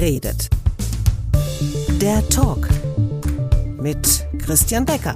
redet. Der Talk mit Christian Becker.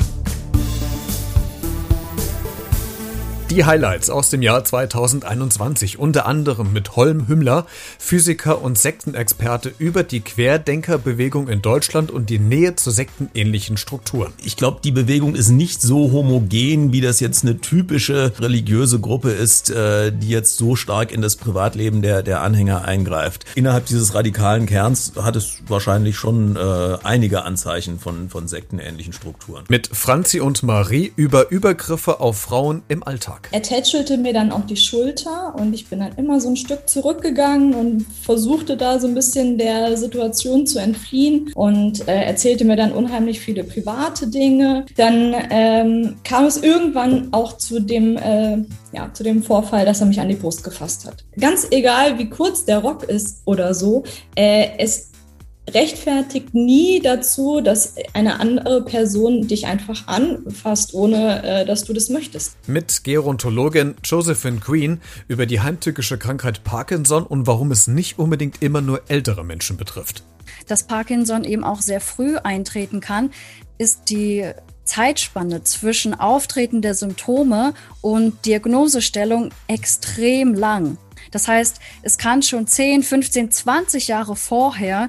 Die Highlights aus dem Jahr 2021, unter anderem mit Holm Hümmler, Physiker und Sektenexperte über die Querdenkerbewegung in Deutschland und die Nähe zu sektenähnlichen Strukturen. Ich glaube, die Bewegung ist nicht so homogen, wie das jetzt eine typische religiöse Gruppe ist, äh, die jetzt so stark in das Privatleben der, der Anhänger eingreift. Innerhalb dieses radikalen Kerns hat es wahrscheinlich schon äh, einige Anzeichen von, von sektenähnlichen Strukturen. Mit Franzi und Marie über Übergriffe auf Frauen im Alltag. Tag. Er tätschelte mir dann auf die Schulter und ich bin dann immer so ein Stück zurückgegangen und versuchte da so ein bisschen der Situation zu entfliehen und äh, erzählte mir dann unheimlich viele private Dinge. Dann ähm, kam es irgendwann auch zu dem, äh, ja, zu dem Vorfall, dass er mich an die Brust gefasst hat. Ganz egal, wie kurz der Rock ist oder so, äh, es rechtfertigt nie dazu, dass eine andere Person dich einfach anfasst, ohne äh, dass du das möchtest. Mit Gerontologin Josephine Queen über die heimtückische Krankheit Parkinson und warum es nicht unbedingt immer nur ältere Menschen betrifft. Dass Parkinson eben auch sehr früh eintreten kann, ist die Zeitspanne zwischen Auftreten der Symptome und Diagnosestellung extrem lang. Das heißt, es kann schon 10, 15, 20 Jahre vorher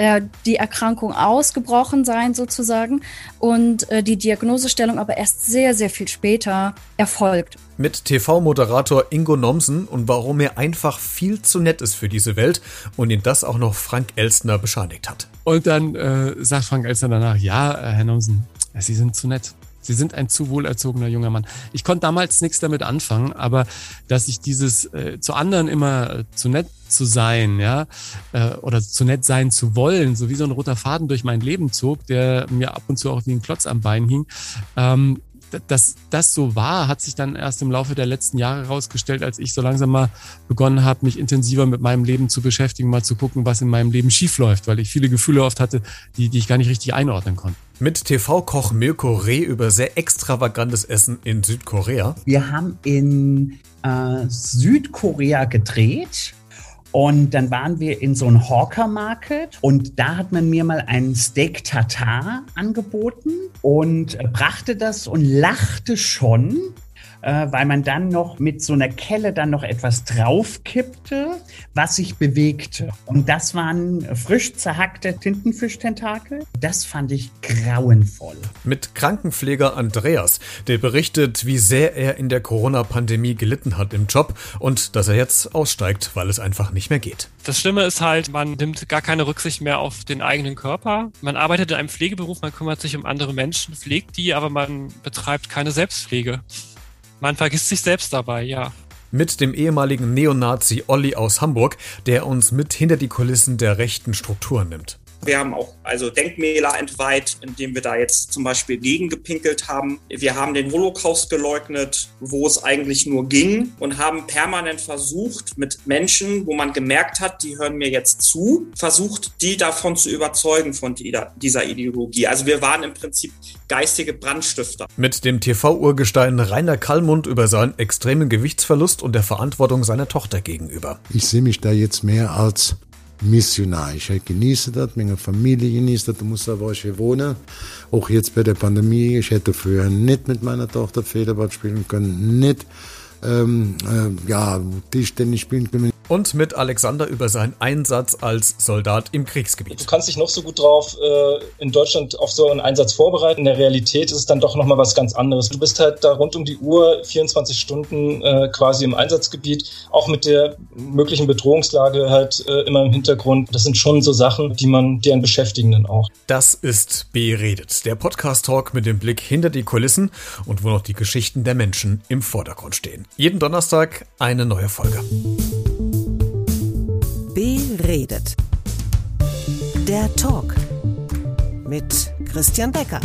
äh, die Erkrankung ausgebrochen sein sozusagen und äh, die Diagnosestellung aber erst sehr, sehr viel später erfolgt. Mit TV-Moderator Ingo Nomsen und warum er einfach viel zu nett ist für diese Welt und ihn das auch noch Frank Elstner bescheinigt hat. Und dann äh, sagt Frank Elstner danach, ja, äh, Herr Nomsen, Sie sind zu nett. Sie sind ein zu wohlerzogener junger Mann. Ich konnte damals nichts damit anfangen, aber dass ich dieses äh, zu anderen immer äh, zu nett zu sein, ja, äh, oder zu nett sein zu wollen, so wie so ein roter Faden durch mein Leben zog, der mir ab und zu auch wie ein Klotz am Bein hing, ähm, dass das so war, hat sich dann erst im Laufe der letzten Jahre herausgestellt, als ich so langsam mal begonnen habe, mich intensiver mit meinem Leben zu beschäftigen, mal zu gucken, was in meinem Leben schiefläuft, weil ich viele Gefühle oft hatte, die, die ich gar nicht richtig einordnen konnte. Mit TV-Koch Mirko Reh über sehr extravagantes Essen in Südkorea. Wir haben in äh, Südkorea gedreht und dann waren wir in so einem Hawker Market und da hat man mir mal ein Steak Tartar angeboten und brachte das und lachte schon, äh, weil man dann noch mit so einer Kelle dann noch etwas draufkippte, was sich bewegte. Und das waren frisch zerhackte Tintenfischtentakel. Das fand ich grauenvoll. Mit Krankenpfleger Andreas, der berichtet, wie sehr er in der Corona-Pandemie gelitten hat im Job und dass er jetzt aussteigt, weil es einfach nicht mehr geht. Das Schlimme ist halt, man nimmt gar keine Rücksicht mehr auf den eigenen Körper. Man arbeitet in einem Pflegeberuf, man kümmert sich um andere Menschen, pflegt die, aber man betreibt keine Selbstpflege. Man vergisst sich selbst dabei, ja. Mit dem ehemaligen Neonazi Olli aus Hamburg, der uns mit hinter die Kulissen der rechten Strukturen nimmt. Wir haben auch also Denkmäler entweiht, indem wir da jetzt zum Beispiel gegengepinkelt haben. Wir haben den Holocaust geleugnet, wo es eigentlich nur ging und haben permanent versucht, mit Menschen, wo man gemerkt hat, die hören mir jetzt zu, versucht, die davon zu überzeugen von dieser Ideologie. Also wir waren im Prinzip geistige Brandstifter. Mit dem TV-Urgestein Rainer Kallmund über seinen extremen Gewichtsverlust und der Verantwortung seiner Tochter gegenüber. Ich sehe mich da jetzt mehr als Missionar. Ich genieße das, meine Familie genießt das, du musst wo ich hier wohne. Auch jetzt bei der Pandemie, ich hätte früher nicht mit meiner Tochter Federball spielen können, nicht ähm, äh, ja, Tischtennis spielen können und mit Alexander über seinen Einsatz als Soldat im Kriegsgebiet. Du kannst dich noch so gut drauf äh, in Deutschland auf so einen Einsatz vorbereiten. In der Realität ist es dann doch nochmal was ganz anderes. Du bist halt da rund um die Uhr 24 Stunden äh, quasi im Einsatzgebiet, auch mit der möglichen Bedrohungslage halt äh, immer im Hintergrund. Das sind schon so Sachen, die man, die einen beschäftigen dann auch. Das ist Beredet, der Podcast-Talk mit dem Blick hinter die Kulissen und wo noch die Geschichten der Menschen im Vordergrund stehen. Jeden Donnerstag eine neue Folge redet. Der Talk mit Christian Becker.